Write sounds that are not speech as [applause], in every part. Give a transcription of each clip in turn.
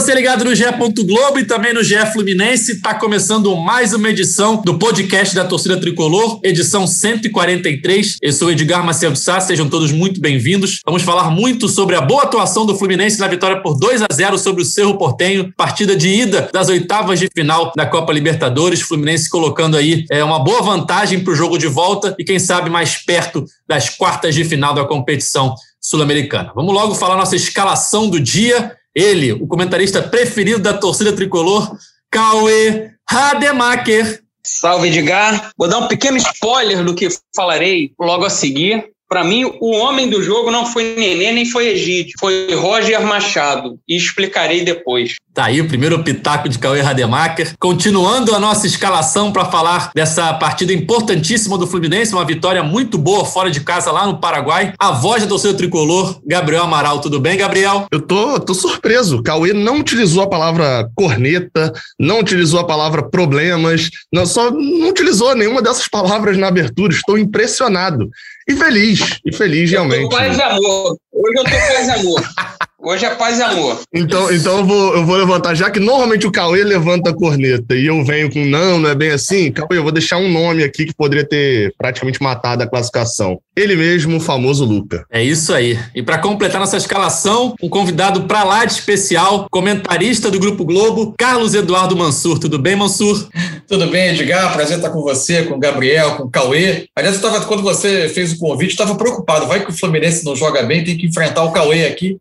você ligado no GE. Globo e também no GE Fluminense, está começando mais uma edição do podcast da Torcida Tricolor, edição 143. Eu sou Edgar Macedo Sá, sejam todos muito bem-vindos. Vamos falar muito sobre a boa atuação do Fluminense na vitória por 2 a 0 sobre o Cerro Portenho, partida de ida das oitavas de final da Copa Libertadores. Fluminense colocando aí é, uma boa vantagem para o jogo de volta e, quem sabe, mais perto das quartas de final da competição sul-americana. Vamos logo falar nossa escalação do dia. Ele, o comentarista preferido da torcida tricolor, Cauê Rademacher. Salve, Edgar. Vou dar um pequeno spoiler do que falarei logo a seguir. Para mim, o homem do jogo não foi Nenê nem foi Egídio, foi Roger Machado. E explicarei depois. Tá aí o primeiro pitaco de Cauê Rademacher. Continuando a nossa escalação para falar dessa partida importantíssima do Fluminense, uma vitória muito boa fora de casa lá no Paraguai. A voz do seu tricolor, Gabriel Amaral. Tudo bem, Gabriel? Eu tô, tô surpreso. Cauê não utilizou a palavra corneta, não utilizou a palavra problemas, não, só não utilizou nenhuma dessas palavras na abertura. Estou impressionado. E feliz, e feliz realmente. Eu tô paz e amor. Hoje eu tô paz e amor. [laughs] Hoje é paz e amor. Então, então eu, vou, eu vou levantar, já que normalmente o Cauê levanta a corneta e eu venho com não, não é bem assim. Cauê, eu vou deixar um nome aqui que poderia ter praticamente matado a classificação. Ele mesmo, o famoso Luca. É isso aí. E para completar nossa escalação, um convidado para lá de especial, comentarista do Grupo Globo, Carlos Eduardo Mansur. Tudo bem, Mansur? Tudo bem, Edgar? Prazer estar com você, com o Gabriel, com o Cauê. Aliás, eu tava, quando você fez o convite, estava preocupado. Vai que o Fluminense não joga bem, tem que enfrentar o Cauê aqui.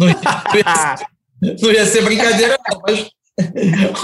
Não ia, [laughs] não ia ser brincadeira, não, mas,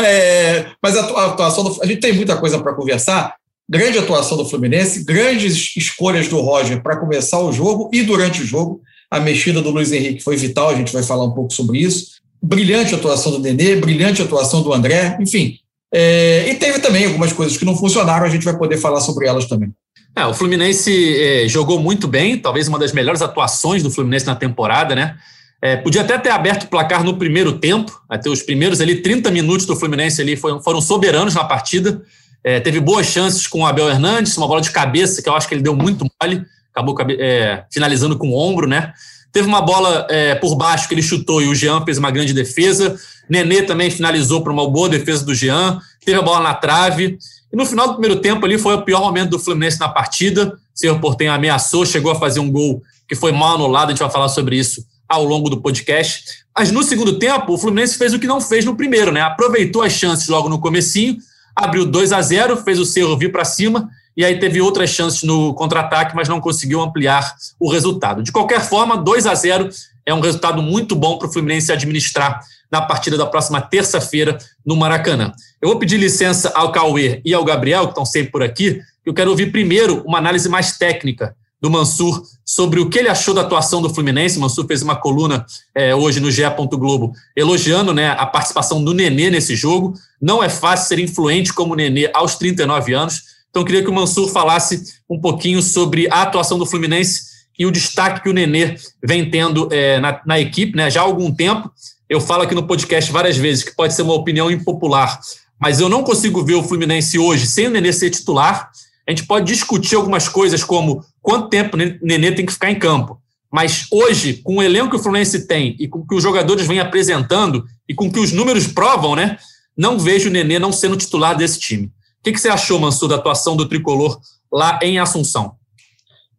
é, mas a atuação do, a gente tem muita coisa para conversar. Grande atuação do Fluminense, grandes escolhas do Roger para começar o jogo e durante o jogo. A mexida do Luiz Henrique foi vital, a gente vai falar um pouco sobre isso. Brilhante atuação do Nenê, brilhante atuação do André, enfim. É, e teve também algumas coisas que não funcionaram, a gente vai poder falar sobre elas também. É, o Fluminense é, jogou muito bem, talvez uma das melhores atuações do Fluminense na temporada, né? É, podia até ter aberto o placar no primeiro tempo, até os primeiros ali 30 minutos do Fluminense ali foram, foram soberanos na partida. É, teve boas chances com o Abel Hernandes, uma bola de cabeça que eu acho que ele deu muito mole, acabou é, finalizando com o ombro, né? Teve uma bola é, por baixo que ele chutou e o Jean fez uma grande defesa. Nenê também finalizou para uma boa defesa do Jean. Teve a bola na trave. E no final do primeiro tempo ali foi o pior momento do Fluminense na partida. O senhor Portenho ameaçou, chegou a fazer um gol que foi mal anulado. A gente vai falar sobre isso ao longo do podcast. Mas no segundo tempo, o Fluminense fez o que não fez no primeiro, né? Aproveitou as chances logo no comecinho, abriu 2 a 0 fez o Cerro vir para cima, e aí teve outras chances no contra-ataque, mas não conseguiu ampliar o resultado. De qualquer forma, 2 a 0 é um resultado muito bom para o Fluminense administrar na partida da próxima terça-feira no Maracanã. Eu vou pedir licença ao Cauê e ao Gabriel, que estão sempre por aqui, eu quero ouvir primeiro uma análise mais técnica do Mansur sobre o que ele achou da atuação do Fluminense. O Mansur fez uma coluna é, hoje no GE. Globo elogiando né, a participação do Nenê nesse jogo. Não é fácil ser influente como o Nenê aos 39 anos. Então, queria que o Mansur falasse um pouquinho sobre a atuação do Fluminense e o destaque que o Nenê vem tendo é, na, na equipe né, já há algum tempo. Eu falo aqui no podcast várias vezes que pode ser uma opinião impopular, mas eu não consigo ver o Fluminense hoje sem o Nenê ser titular. A gente pode discutir algumas coisas como quanto tempo o Nenê tem que ficar em campo. Mas hoje, com o elenco que o Fluminense tem e com o que os jogadores vêm apresentando e com o que os números provam, né? Não vejo o Nenê não sendo titular desse time. O que, que você achou, Mansur, da atuação do tricolor lá em Assunção?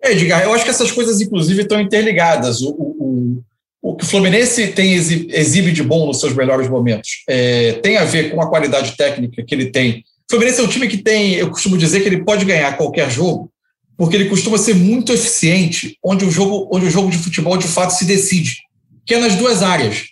Edgar, eu acho que essas coisas, inclusive, estão interligadas. O, o, o, que o Fluminense tem exibe de bom nos seus melhores momentos é, tem a ver com a qualidade técnica que ele tem o Fluminense é um time que tem, eu costumo dizer que ele pode ganhar qualquer jogo, porque ele costuma ser muito eficiente, onde o jogo, onde o jogo de futebol de fato se decide, que é nas duas áreas.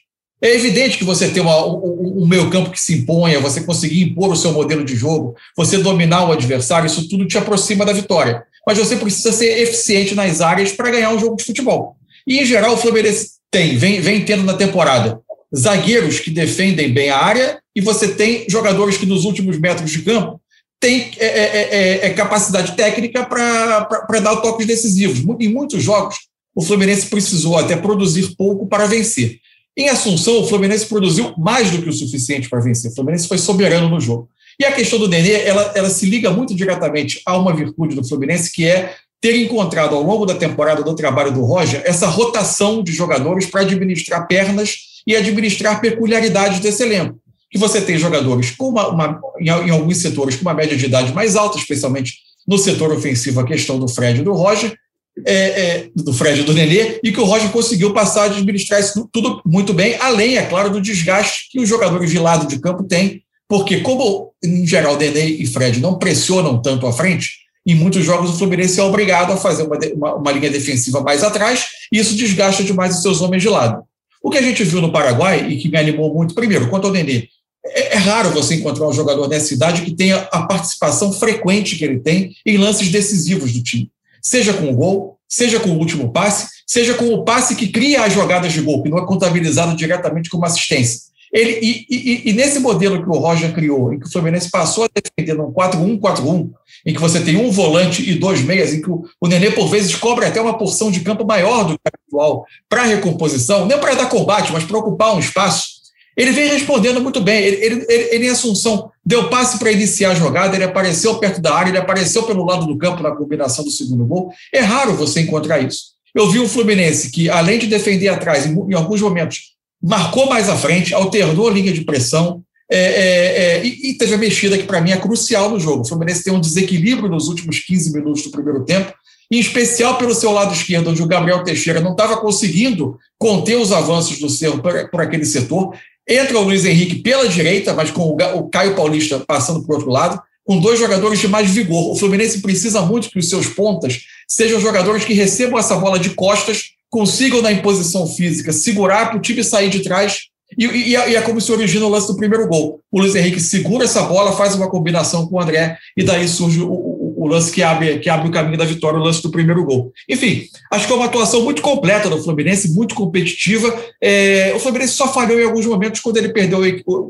É evidente que você tem uma, um, um meio campo que se imponha, você conseguir impor o seu modelo de jogo, você dominar o adversário, isso tudo te aproxima da vitória. Mas você precisa ser eficiente nas áreas para ganhar um jogo de futebol. E, em geral, o Fluminense tem, vem, vem tendo na temporada zagueiros que defendem bem a área e você tem jogadores que nos últimos metros de campo têm é, é, é, é capacidade técnica para dar toques decisivos. Em muitos jogos, o Fluminense precisou até produzir pouco para vencer. Em Assunção, o Fluminense produziu mais do que o suficiente para vencer. O Fluminense foi soberano no jogo. E a questão do Nenê, ela, ela se liga muito diretamente a uma virtude do Fluminense, que é ter encontrado ao longo da temporada do trabalho do Roger essa rotação de jogadores para administrar pernas e administrar peculiaridades desse elenco. Que você tem jogadores com uma, uma em, alguns setores com uma média de idade mais alta, especialmente no setor ofensivo, a questão do Fred e do Roger, é, é, do Fred e do Nenê, e que o Roger conseguiu passar a administrar isso tudo muito bem, além, é claro, do desgaste que os jogadores de lado de campo têm, porque como, em geral, Nenê e Fred não pressionam tanto à frente, em muitos jogos o Fluminense é obrigado a fazer uma, uma, uma linha defensiva mais atrás, e isso desgasta demais os seus homens de lado. O que a gente viu no Paraguai, e que me animou muito, primeiro, quanto ao Nenê, é, é raro você encontrar um jogador nessa idade que tenha a participação frequente que ele tem em lances decisivos do time. Seja com o gol, seja com o último passe, seja com o passe que cria as jogadas de gol, que não é contabilizado diretamente como assistência. Ele, e, e, e, nesse modelo que o Roger criou, em que o Fluminense passou a defender num 4-1-4-1, em que você tem um volante e dois meias, em que o, o Nenê, por vezes, cobre até uma porção de campo maior do que atual para recomposição, não para dar combate, mas para ocupar um espaço, ele vem respondendo muito bem. Ele, ele, ele, ele em Assunção deu passe para iniciar a jogada, ele apareceu perto da área, ele apareceu pelo lado do campo na combinação do segundo gol. É raro você encontrar isso. Eu vi o Fluminense que, além de defender atrás, em, em alguns momentos, marcou mais à frente, alternou a linha de pressão é, é, é, e, e, teve a mexida que, para mim, é crucial no jogo. O Fluminense tem um desequilíbrio nos últimos 15 minutos do primeiro tempo, em especial pelo seu lado esquerdo, onde o Gabriel Teixeira não estava conseguindo conter os avanços do Cerro por, por, aquele setor. Entra o Luiz Henrique pela direita, mas com o, Caio Paulista passando para o outro lado, com dois jogadores de mais vigor. O Fluminense precisa muito que os seus pontas sejam jogadores que recebam essa bola de costas consigam, na imposição física, segurar para o time sair de trás. E, e, e, é como se origina o lance do primeiro gol. O Luiz Henrique segura essa bola, faz uma combinação com o André, e daí surge o, o, lance que abre, que abre o caminho da vitória, o lance do primeiro gol. Enfim, acho que é uma atuação muito completa do Fluminense, muito competitiva. É, o Fluminense só falhou em alguns momentos quando ele perdeu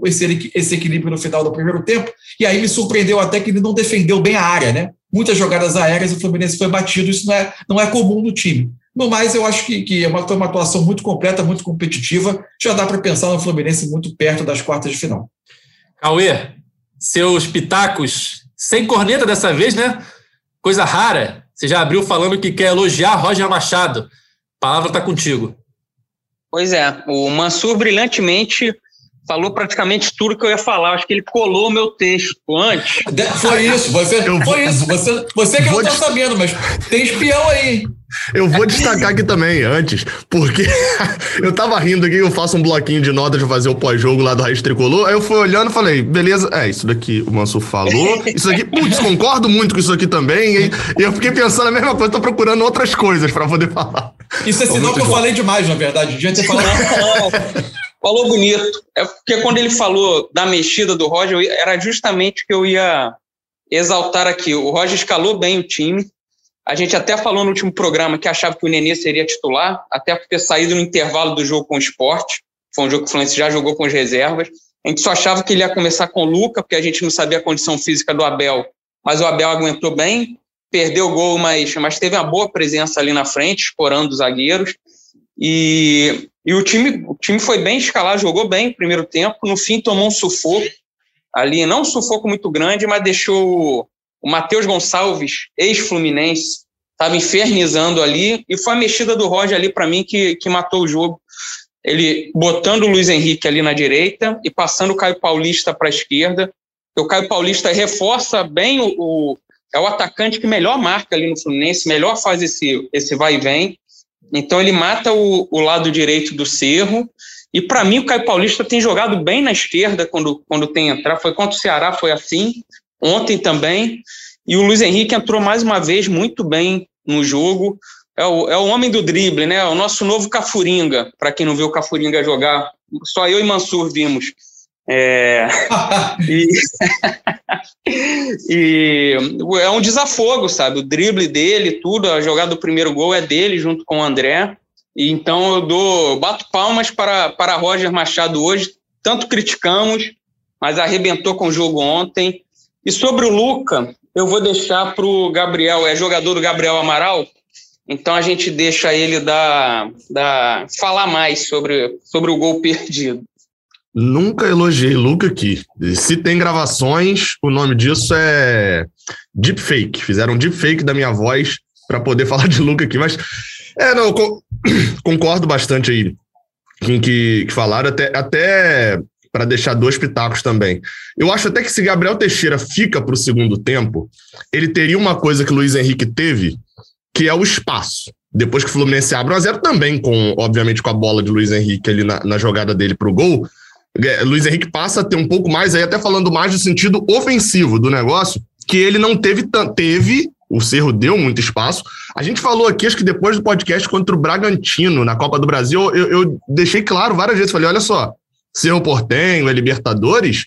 esse, esse equilíbrio no final do primeiro tempo, e aí me surpreendeu até que ele não defendeu bem a área, né? Muitas jogadas aéreas, o Fluminense foi batido, isso não é, não é comum no time. No mais, eu acho que, que é uma, uma atuação muito completa, muito competitiva. Já dá para pensar no Fluminense muito perto das quartas de final. Cauê, seus pitacos sem corneta dessa vez, né? Coisa rara. Você já abriu falando que quer elogiar Roger Machado. A palavra está contigo. Pois é, o Mansur brilhantemente falou praticamente tudo que eu ia falar. Acho que ele colou o meu texto antes. Foi isso, você, foi isso. Você, você que não está sabendo, mas tem espião aí. Eu vou destacar aqui também, antes, porque [laughs] eu tava rindo aqui, eu faço um bloquinho de notas de fazer o pós-jogo lá do Raiz Tricolor, aí eu fui olhando e falei, beleza, é, isso daqui o Mansur falou, isso aqui, putz, concordo muito com isso aqui também, e, e eu fiquei pensando a mesma coisa, tô procurando outras coisas para poder falar. Isso é sinal que eu falei demais, na verdade, devia ter falado. [laughs] [laughs] falou bonito. É porque quando ele falou da mexida do Roger, era justamente que eu ia exaltar aqui. O Roger escalou bem o time, a gente até falou no último programa que achava que o Nenê seria titular, até por ter saído no intervalo do jogo com o esporte. Foi um jogo que o Fluminense já jogou com as reservas. A gente só achava que ele ia começar com o Luca, porque a gente não sabia a condição física do Abel. Mas o Abel aguentou bem, perdeu o gol, mas, mas teve uma boa presença ali na frente, escorando os zagueiros. E, e o, time, o time foi bem escalado, jogou bem no primeiro tempo. No fim, tomou um sufoco ali, não um sufoco muito grande, mas deixou o Matheus Gonçalves, ex-Fluminense, estava infernizando ali, e foi a mexida do Roger ali para mim que, que matou o jogo. Ele botando o Luiz Henrique ali na direita e passando o Caio Paulista para a esquerda. O Caio Paulista reforça bem o, o, é o atacante que melhor marca ali no Fluminense, melhor faz esse, esse vai e vem. Então ele mata o, o lado direito do Cerro. E para mim o Caio Paulista tem jogado bem na esquerda quando, quando tem entrar. Foi contra o Ceará, foi assim ontem também. E o Luiz Henrique entrou mais uma vez muito bem no jogo. É o, é o homem do drible, né? O nosso novo Cafuringa, para quem não viu o Cafuringa jogar. Só eu e Mansur vimos. É, [laughs] e, [laughs] e, é um desafogo, sabe? O drible dele, tudo, a jogada do primeiro gol é dele junto com o André. E então eu dou, bato palmas para, para Roger Machado hoje. Tanto criticamos, mas arrebentou com o jogo ontem. E sobre o Luca, eu vou deixar para o Gabriel, é jogador do Gabriel Amaral, então a gente deixa ele dar, dar, falar mais sobre, sobre o gol [laughs] perdido. Nunca elogiei Luca aqui. Se tem gravações, o nome disso é deepfake. Fizeram um deepfake da minha voz para poder [laughs] falar de Luca aqui. Mas, é, não, [clears throat] concordo bastante aí que, que falaram, até, até para deixar dois pitacos também. Eu acho até que se Gabriel Teixeira fica para o segundo tempo, ele teria uma coisa que o Luiz Henrique teve, que é o espaço. Depois que o Fluminense abre 1 a 0 também, com, obviamente, com a bola de Luiz Henrique ali na, na jogada dele para o gol, Luiz Henrique passa a ter um pouco mais, aí até falando mais do sentido ofensivo do negócio, que ele não teve, teve o Cerro deu muito espaço. A gente falou aqui, acho que depois do podcast contra o Bragantino, na Copa do Brasil, eu, eu deixei claro várias vezes, falei, olha só, Cerro Portenho, é Libertadores,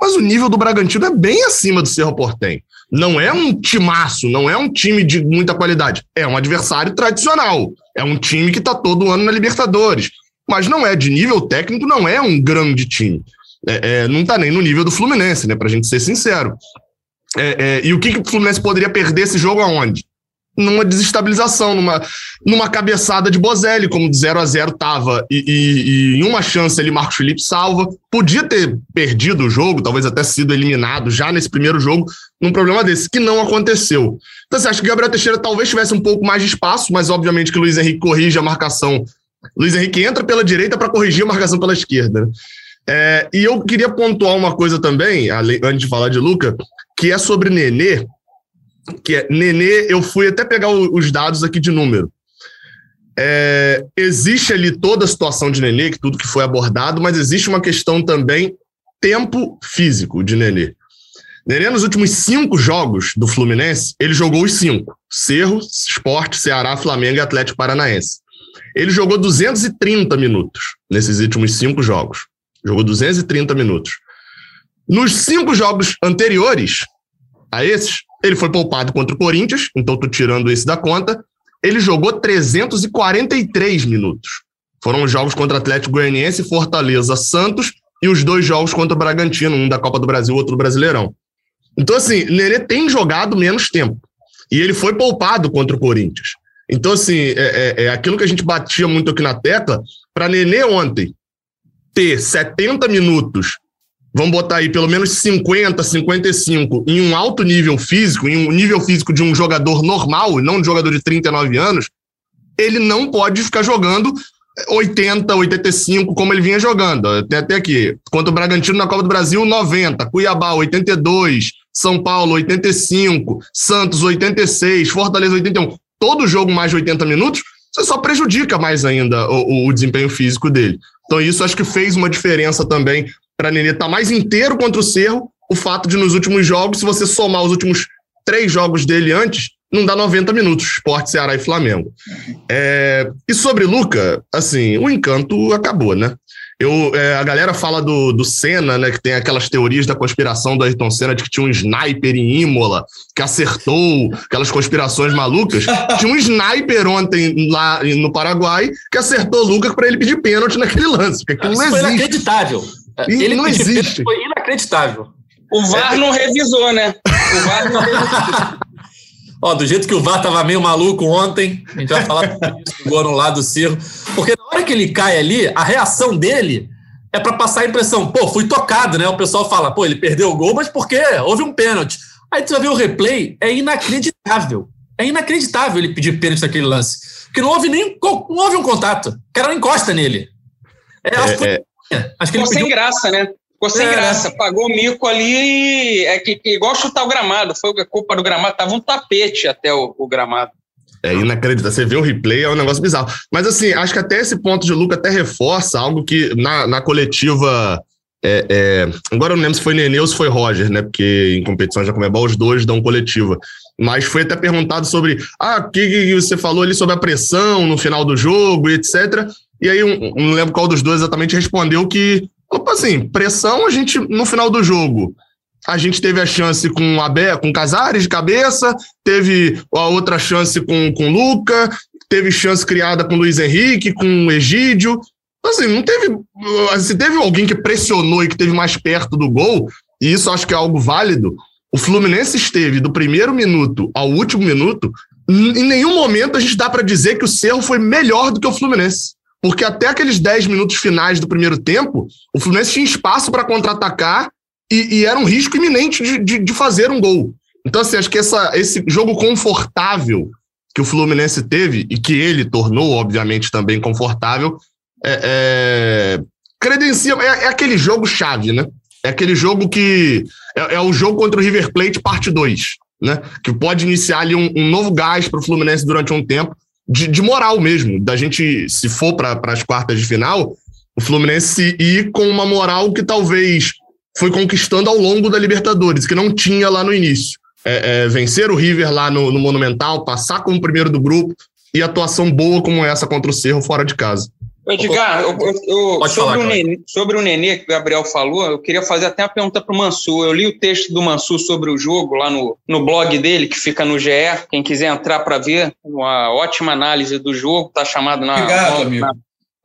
mas o nível do Bragantino é bem acima do Cerro Portenho. Não é um timaço, não é um time de muita qualidade. É um adversário tradicional. É um time que está todo ano na Libertadores. Mas não é, de nível técnico, não é um grande time. É, é, não está nem no nível do Fluminense, né? Pra gente ser sincero. É, é, e o que, que o Fluminense poderia perder esse jogo aonde? Numa desestabilização, numa, numa cabeçada de Bozelli, como de 0 a 0 estava, e, em uma chance ali Marcos Felipe salva. Podia ter perdido o jogo, talvez até sido eliminado já nesse primeiro jogo, num problema desse, que não aconteceu. Então você acha que Gabriel Teixeira talvez tivesse um pouco mais de espaço, mas obviamente que o Luiz Henrique corrige a marcação. Luiz Henrique entra pela direita para corrigir a marcação pela esquerda. É, e eu queria pontuar uma coisa também, antes de falar de Luca, que é sobre Nenê, que é Nenê, eu fui até pegar os dados aqui de número. É, existe ali toda a situação de Nenê, que tudo que foi abordado, mas existe uma questão também tempo físico de Nenê. Nenê, nos últimos cinco jogos do Fluminense, ele jogou os cinco: Cerro, Esporte, Ceará, Flamengo e Atlético Paranaense. Ele jogou 230 minutos nesses últimos cinco jogos. Jogou 230 minutos. Nos cinco jogos anteriores a esses, ele foi poupado contra o Corinthians, então estou tirando esse da conta. Ele jogou 343 minutos. Foram os jogos contra Atlético Goianiense, Fortaleza, Santos e os dois jogos contra o Bragantino, um da Copa do Brasil, outro do Brasileirão. Então, assim, Nenê tem jogado menos tempo. E ele foi poupado contra o Corinthians. Então, assim, é, é, é aquilo que a gente batia muito aqui na tecla. Para Nenê ontem ter 70 minutos vamos botar aí pelo menos 50, 55 em um alto nível físico, em um nível físico de um jogador normal, não de um jogador de 39 anos, ele não pode ficar jogando 80, 85, como ele vinha jogando. Tem até aqui, contra o Bragantino na Copa do Brasil, 90, Cuiabá, 82, São Paulo, 85, Santos, 86, Fortaleza, 81. Todo jogo mais de 80 minutos, você só prejudica mais ainda o, o desempenho físico dele. Então, isso acho que fez uma diferença também para Nenê estar tá mais inteiro contra o Cerro, o fato de nos últimos jogos, se você somar os últimos três jogos dele antes, não dá 90 minutos, Esporte, Ceará e Flamengo. É, e sobre Luca, assim, o encanto acabou, né? Eu, é, a galera fala do, do Senna, né? Que tem aquelas teorias da conspiração do Ayrton Senna de que tinha um sniper em Imola, que acertou aquelas conspirações malucas. tinha um sniper ontem lá no Paraguai que acertou o Lucas para ele pedir pênalti naquele lance. Porque aquilo Isso não foi existe. inacreditável. Ele não existe. Foi inacreditável. O VAR não revisou, né? O VAR não revisou. Ó, do jeito que o VAR tava meio maluco ontem, a gente vai falar disso [laughs] do gol no lado do Cerro. Porque hora que ele cai ali, a reação dele é para passar a impressão, pô, fui tocado, né? O pessoal fala, pô, ele perdeu o gol, mas por quê? Houve um pênalti. Aí você vai ver o replay, é inacreditável. É inacreditável ele pedir pênalti naquele lance. Porque não houve nem não houve um contato. O cara não encosta nele. É, acho que foi Acho que Ficou sem graça, né? Ficou sem é. graça. Pagou o mico ali. É que, que, igual chutar o gramado. Foi a culpa do gramado. Tava um tapete até o, o gramado. É inacreditável. Você vê o replay, é um negócio bizarro. Mas, assim, acho que até esse ponto de Luca até reforça algo que na, na coletiva. É, é, agora eu não lembro se foi Nenê ou se foi Roger, né? Porque em competições da Comebol os dois dão coletiva. Mas foi até perguntado sobre ah, o que, que você falou ali sobre a pressão no final do jogo e etc. E aí, um, não lembro qual dos dois exatamente respondeu que, assim, pressão a gente, no final do jogo, a gente teve a chance com Abé, com Casares de cabeça, teve a outra chance com, com Luca, teve chance criada com Luiz Henrique, com Egídio. Assim, não teve. Se teve alguém que pressionou e que teve mais perto do gol, e isso acho que é algo válido, o Fluminense esteve do primeiro minuto ao último minuto. Em nenhum momento a gente dá para dizer que o Cerro foi melhor do que o Fluminense. Porque até aqueles 10 minutos finais do primeiro tempo, o Fluminense tinha espaço para contra-atacar e, e, era um risco iminente de, de, de, fazer um gol. Então, assim, acho que essa, esse jogo confortável que o Fluminense teve e que ele tornou, obviamente, também confortável, é, é, credencia. É, é, aquele jogo chave, né? É aquele jogo que. É, é o jogo contra o River Plate, parte 2, né? Que pode iniciar ali um, um novo gás para o Fluminense durante um tempo, de, de, moral mesmo, da gente, se for para as quartas de final, o Fluminense ir com uma moral que talvez foi conquistando ao longo da Libertadores, que não tinha lá no início. É, é, vencer o River lá no, no Monumental, passar como primeiro do grupo e atuação boa como essa contra o Cerro fora de casa. Edgar, eu, eu, sobre, falar, o Nenê, sobre, o Nenê, que o Gabriel falou, eu queria fazer até uma pergunta para o Mansur. Eu li o texto do Mansur sobre o jogo lá no, no blog dele, que fica no GE. Quem quiser entrar para ver, uma ótima análise do jogo, está chamado na, Obrigado, na, na,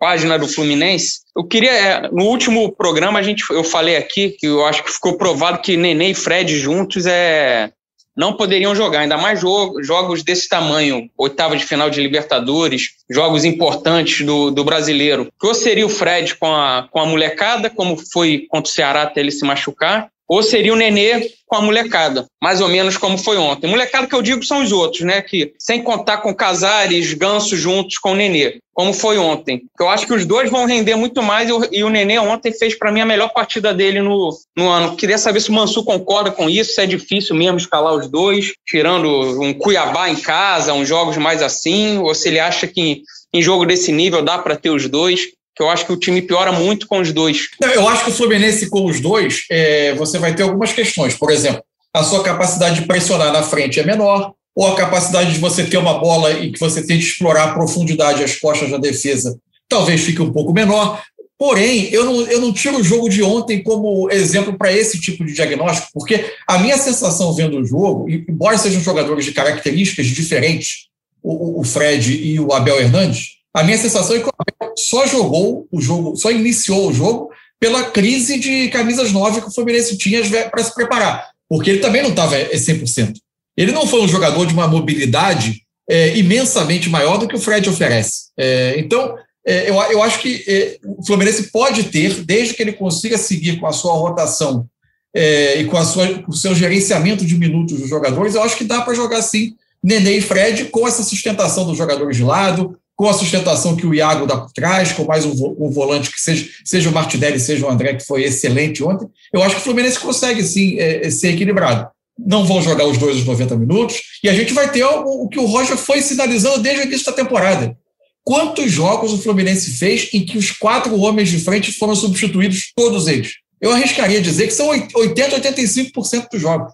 página do Fluminense. Eu queria, é, no último programa, a gente, eu falei aqui que eu acho que ficou provado que Nenê e Fred juntos é, não poderiam jogar, ainda mais jogo, jogos desse tamanho, oitava de final de Libertadores, jogos importantes do, do brasileiro. Ou seria o Fred com a, com a molecada, como foi contra o Ceará até ele se machucar, ou seria o Nenê com a molecada, mais ou menos como foi ontem. Molecada que eu digo são os outros, né? Que sem contar com Casares, Ganso juntos com o Nenê, como foi ontem. Eu acho que os dois vão render muito mais e o Nenê ontem fez para mim a melhor partida dele no, no ano. Queria saber se o Mansu concorda com isso, se é difícil mesmo escalar os dois, tirando um Cuiabá em casa, uns jogos mais assim, ou se ele acha que em jogo desse nível dá para ter os dois que eu acho que o time piora muito com os dois. Eu acho que o Fluminense com os dois, é, você vai ter algumas questões. Por exemplo, a sua capacidade de pressionar na frente é menor, ou a capacidade de você ter uma bola e que você tem que explorar a profundidade as costas da defesa talvez fique um pouco menor. Porém, eu não, eu não tiro o jogo de ontem como exemplo para esse tipo de diagnóstico, porque a minha sensação vendo o jogo, embora sejam jogadores de características diferentes, o, o Fred e o Abel Hernandes, a minha sensação é que o Abel só jogou o jogo, só iniciou o jogo pela crise de camisas 9 que o Fluminense tinha para se preparar, porque ele também não estava 100%. Ele não foi um jogador de uma mobilidade é, imensamente maior do que o Fred oferece. É, então, é, eu, eu acho que é, o Fluminense pode ter, desde que ele consiga seguir com a sua rotação é, e com, a sua, com o seu gerenciamento de minutos dos jogadores, eu acho que dá para jogar sim Nenê e Fred com essa sustentação dos jogadores de lado, com a sustentação que o Iago dá por trás, com mais um, um, volante que seja, seja o Martinelli, seja o André, que foi excelente ontem, eu acho que o Fluminense consegue sim é, é ser equilibrado. Não vão jogar os dois os 90 minutos, e a gente vai ter o, o que o Roger foi sinalizando desde o início da temporada. Quantos jogos o Fluminense fez em que os quatro homens de frente foram substituídos, todos eles? Eu arriscaria dizer que são 80, 85% dos jogos.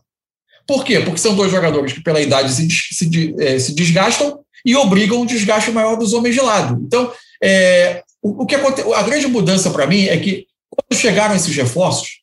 Por quê? Porque são dois jogadores que, pela idade, se, se, é, se desgastam e obrigam um desgaste maior dos homens de lado. Então, é, o, o, que aconte... a grande mudança para mim é que, quando chegaram esses reforços,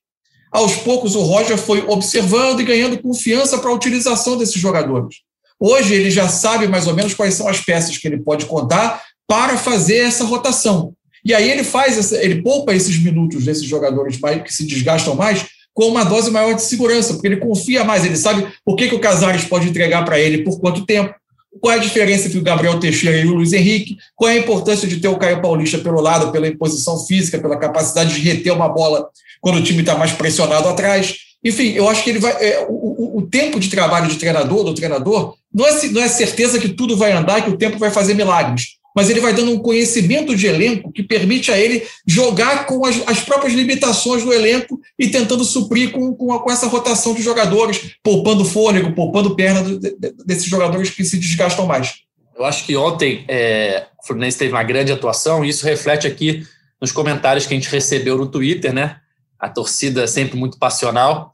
aos poucos o Roger foi observando e ganhando confiança para a utilização desses jogadores. Hoje ele já sabe mais ou menos quais são as peças que ele pode contar para fazer essa rotação. E aí ele faz, essa, ele poupa esses minutos desses jogadores mais, que se desgastam mais com uma dose maior de segurança, porque ele confia mais, ele sabe o que, que o Casares pode entregar para ele por quanto tempo qual é a diferença entre o Gabriel Teixeira e o Luiz Henrique, qual é a importância de ter o Caio Paulista pelo lado, pela imposição física, pela capacidade de reter uma bola quando o time está mais pressionado atrás. Enfim, eu acho que ele vai. É, o, o, tempo de trabalho de treinador, do treinador, não é, não é certeza que tudo vai andar, que o tempo vai fazer milagres mas ele vai dando um conhecimento de elenco que permite a ele jogar com as, as próprias limitações do elenco e tentando suprir com, com, a, com essa rotação de jogadores, poupando fôlego, poupando perna do, de, desses jogadores que se desgastam mais. Eu acho que ontem é, o Fluminense teve uma grande atuação e isso reflete aqui nos comentários que a gente recebeu no Twitter, né? A torcida é sempre muito passional.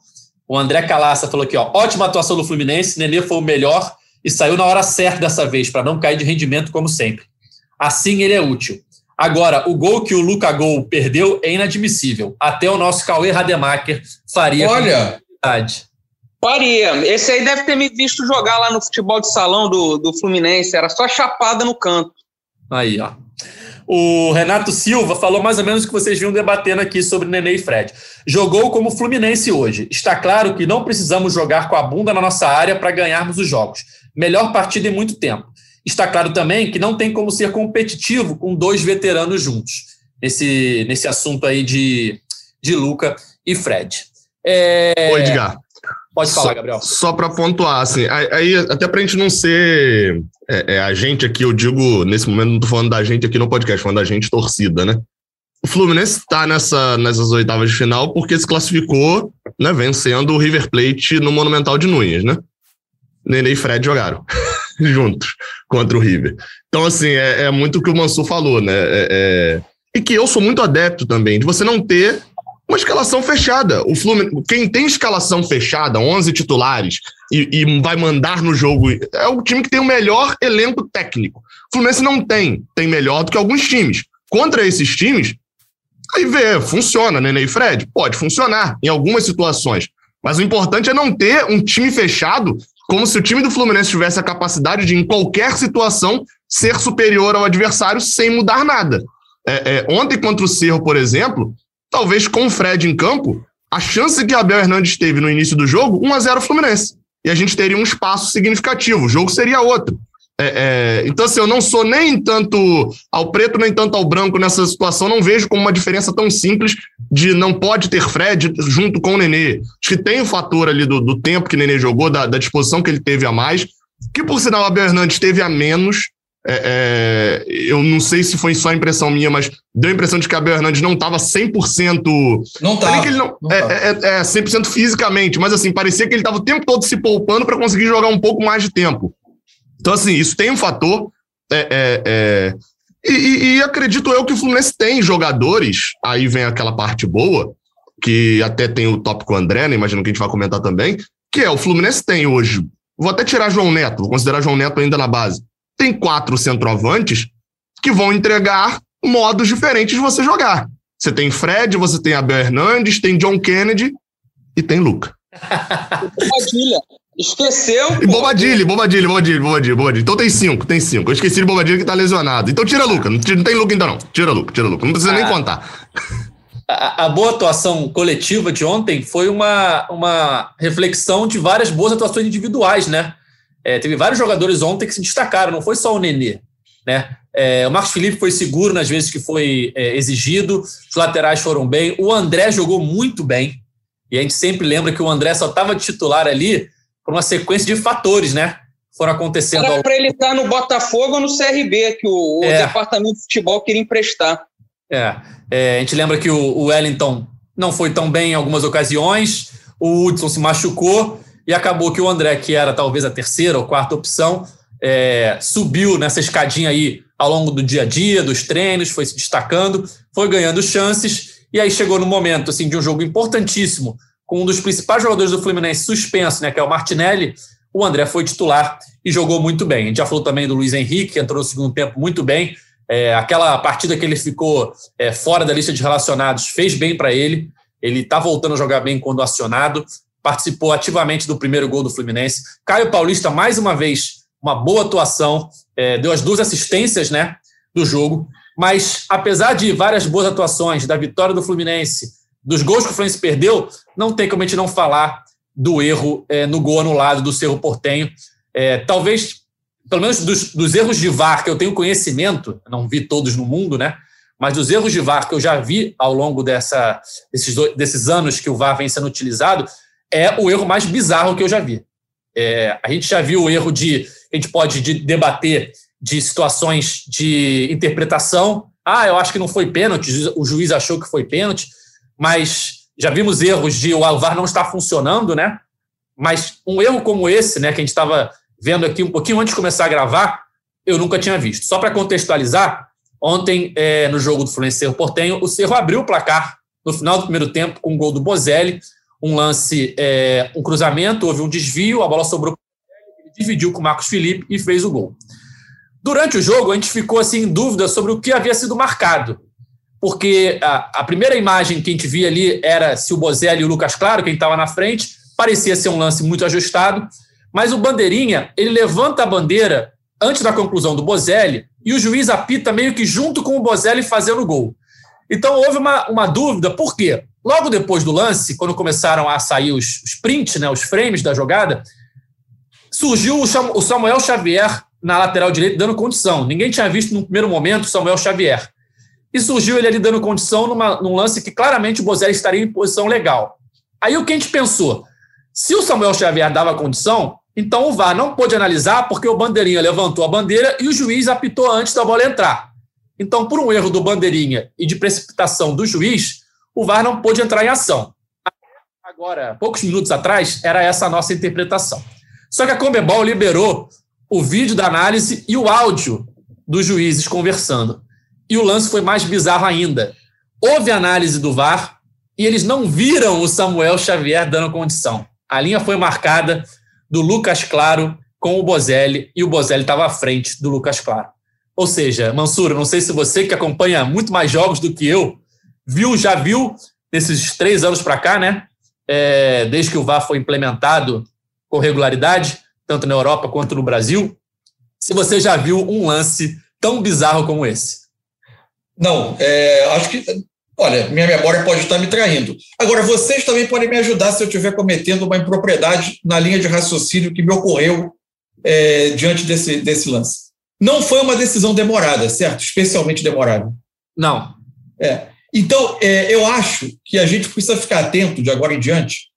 O André Calaça falou aqui, ó, ótima atuação do Fluminense, Nenê foi o melhor e saiu na hora certa dessa vez, para não cair de rendimento como sempre. Assim ele é útil. Agora, o gol que o Luca Gol perdeu é inadmissível. Até o nosso Cauê Rademacher faria. Olha! Faria. Esse aí deve ter me visto jogar lá no futebol de salão do, do Fluminense. Era só chapada no canto. Aí, ó. O Renato Silva falou mais ou menos o que vocês vinham debatendo aqui sobre Nenê e Fred. Jogou como Fluminense hoje. Está claro que não precisamos jogar com a bunda na nossa área para ganharmos os jogos. Melhor partida em muito tempo. Está claro também que não tem como ser competitivo com dois veteranos juntos, nesse, nesse assunto aí de, de Luca e Fred. É... Oi, Edgar. Pode falar, só, Gabriel. Só para pontuar, assim, aí, até para a gente não ser é, é, a gente aqui, eu digo, nesse momento não estou falando da gente aqui no podcast, falando da gente torcida, né? O Fluminense está nessa, nessas oitavas de final porque se classificou, né, vencendo o River Plate no Monumental de Nunes, né? Nenê e Fred jogaram [laughs] [laughs] juntos contra o River. Então, assim, é, é muito o que o Mansur falou, né? É, é... E que eu sou muito adepto também, de você não ter uma escalação fechada. O Fluminense, quem tem escalação fechada, 11 titulares, e, e, vai mandar no jogo, é o time que tem o melhor elenco técnico. O Fluminense não tem, tem melhor do que alguns times. Contra esses times, aí vê, funciona, Nenê e Fred? Pode funcionar em algumas situações. Mas o importante é não ter um time fechado, como se o time do Fluminense tivesse a capacidade de, em qualquer situação, ser superior ao adversário sem mudar nada. É, é, ontem contra o Cerro, por exemplo, talvez com o Fred em campo, a chance que Abel Hernandes teve no início do jogo, 1 a 0 Fluminense. E a gente teria um espaço significativo, o jogo seria outro. É, é, então, assim, eu não sou nem tanto ao preto, nem tanto ao branco nessa situação. Não vejo como uma diferença tão simples de não pode ter Fred junto com o Nenê. Acho que tem o fator ali do, do tempo que o Nenê jogou, da, da disposição que ele teve a mais, que por sinal o Abel Hernandes teve a menos, é, é, eu não sei se foi só impressão minha, mas deu a impressão de que Abel Hernandes não estava 100%. Não estava. Não, não é, é, é, 100% fisicamente, mas assim, parecia que ele estava o tempo todo se poupando para conseguir jogar um pouco mais de tempo. Então, assim, isso tem um fator. É, é, é e, e, acredito eu que o Fluminense tem jogadores, aí vem aquela parte boa, que até tem o tópico André, né, imagino que a gente vai comentar também, que é o Fluminense tem hoje. Vou até tirar João Neto, vou considerar João Neto ainda na base tem quatro centroavantes que vão entregar modos diferentes de você jogar. Você tem Fred, você tem Abel Hernandes, tem John Kennedy e tem Luca. [laughs] Esqueceu? E Bobadilha, Bobadilha, Bobadilha, Bobadilha, Bobadilha. Então tem cinco, tem cinco. Eu esqueci de Bobadilha que tá lesionado. Então tira Luca. Não, não tem Luca ainda não. Tira Luca, tira Luca. Não precisa ah, nem contar. A, a, boa atuação coletiva de ontem foi uma, uma reflexão de várias boas atuações individuais, né? É, teve vários jogadores ontem que se destacaram, não foi só o Nenê. Né? É, o Marcos Felipe foi seguro nas vezes que foi é, exigido, os laterais foram bem, o André jogou muito bem, e a gente sempre lembra que o André só estava titular ali por uma sequência de fatores, né? Foram acontecendo. Era para ele estar no Botafogo ou no CRB, que o, o é. departamento de futebol queria emprestar. É, é, a gente lembra que o, o Wellington não foi tão bem em algumas ocasiões, o Hudson se machucou, e acabou que o André, que era talvez a terceira ou quarta opção, é, subiu nessa escadinha aí ao longo do dia a dia, dos treinos, foi se destacando, foi ganhando chances, e aí chegou no momento assim, de um jogo importantíssimo, com um dos principais jogadores do Fluminense suspenso, né, que é o Martinelli, o André foi titular e jogou muito bem. A gente já falou também do Luiz Henrique, que entrou no segundo tempo muito bem. É, aquela partida que ele ficou é, fora da lista de relacionados fez bem para ele. Ele está voltando a jogar bem quando acionado participou ativamente do primeiro gol do Fluminense. Caio Paulista, mais uma vez, uma boa atuação, é, deu as duas assistências né, do jogo. Mas, apesar de várias boas atuações, da vitória do Fluminense, dos gols que o Fluminense perdeu, não tem como a gente não falar do erro é, no gol anulado do Cerro Portenho. É, talvez, pelo menos dos, dos, erros de VAR que eu tenho conhecimento, não vi todos no mundo, né? Mas dos erros de VAR que eu já vi ao longo dessa, desses, desses anos que o VAR vem sendo utilizado, é o erro mais bizarro que eu já vi. É, a gente já viu o erro de. A gente pode de, debater de situações de interpretação. Ah, eu acho que não foi pênalti, o juiz achou que foi pênalti, mas já vimos erros de o VAR não estar funcionando, né? Mas um erro como esse, né, que a gente estava vendo aqui um pouquinho antes de começar a gravar, eu nunca tinha visto. Só para contextualizar, ontem, é, no jogo do Fluminense Cerro Portenho, o Cerro abriu o placar no final do primeiro tempo com o um gol do Bozelli um lance, é, um cruzamento, houve um desvio, a bola sobrou, ele dividiu com o Marcos Felipe e fez o gol. Durante o jogo, a gente ficou assim, em dúvida sobre o que havia sido marcado, porque a, a primeira imagem que a gente via ali era se o Bozelli e o Lucas Claro, quem estava na frente, parecia ser um lance muito ajustado, mas o Bandeirinha, ele levanta a bandeira antes da conclusão do Bozelli e o juiz apita meio que junto com o Bozelli fazendo o gol. Então houve uma, uma dúvida, por quê? Logo depois do lance, quando começaram a sair os, os prints, né, os frames da jogada, surgiu o Samuel Xavier na lateral direita dando condição. Ninguém tinha visto no primeiro momento o Samuel Xavier. E surgiu ele ali dando condição numa, num lance que claramente o Bozelli estaria em posição legal. Aí o que a gente pensou? Se o Samuel Xavier dava condição, então o VAR não pôde analisar porque o Bandeirinha levantou a bandeira e o juiz apitou antes da bola entrar. Então, por um erro do Bandeirinha e de precipitação do juiz, o VAR não pôde entrar em ação. Agora, poucos minutos atrás, era essa a nossa interpretação. Só que a Comebol liberou o vídeo da análise e o áudio dos juízes conversando. E o lance foi mais bizarro ainda. Houve análise do VAR e eles não viram o Samuel Xavier dando condição. A linha foi marcada do Lucas Claro com o Bozelli e o Bozelli estava à frente do Lucas Claro. Ou seja, Mansura, não sei se você que acompanha muito mais jogos do que eu, viu, já viu nesses três anos para cá, né? É, desde que o VAR foi implementado com regularidade, tanto na Europa quanto no Brasil, se você já viu um lance tão bizarro como esse. Não, é, acho que. Olha, minha memória pode estar me traindo. Agora, vocês também podem me ajudar se eu estiver cometendo uma impropriedade na linha de raciocínio que me ocorreu é, diante desse, desse lance. Não foi uma decisão demorada, certo? Especialmente demorada. Não. É. Então, é, eu acho que a gente precisa ficar atento de agora em diante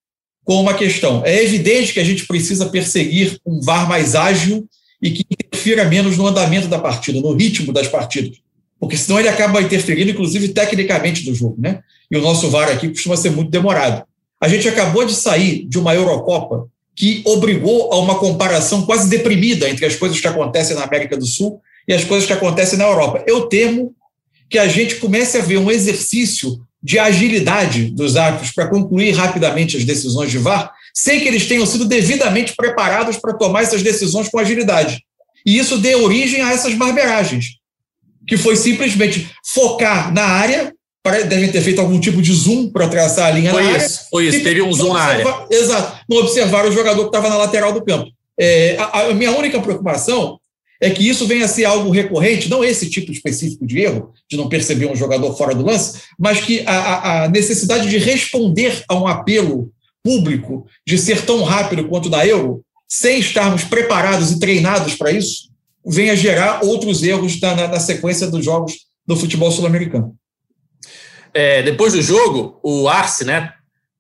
com uma questão. É evidente que a gente precisa perseguir um VAR mais ágil e que interfira menos no andamento da partida, no ritmo das partidas. Porque senão ele acaba interferindo, inclusive, tecnicamente do jogo. Né? E o nosso VAR aqui costuma ser muito demorado. A gente acabou de sair de uma Eurocopa que obrigou a uma comparação quase deprimida entre as coisas que acontecem na América do Sul e as coisas que acontecem na Europa. Eu temo que a gente comece a ver um exercício de agilidade dos árbitros para concluir rapidamente as decisões de VAR, sem que eles tenham sido devidamente preparados para tomar essas decisões com agilidade. E isso dê origem a essas barberagens, que foi simplesmente focar na área, devem ter feito algum tipo de zoom para traçar a linha foi na isso, área. Foi isso, teve um zoom na área. Exato, não observar o jogador que estava na lateral do campo. É, a, a, minha única preocupação é que isso venha a ser algo recorrente, não esse tipo específico de erro, de não perceber um jogador fora do lance, mas que a, a necessidade de responder a um apelo público, de ser tão rápido quanto da Euro, sem estarmos preparados e treinados para isso, venha gerar outros erros na, na, na sequência dos jogos do futebol sul-americano. É, depois do jogo, o Arce, né,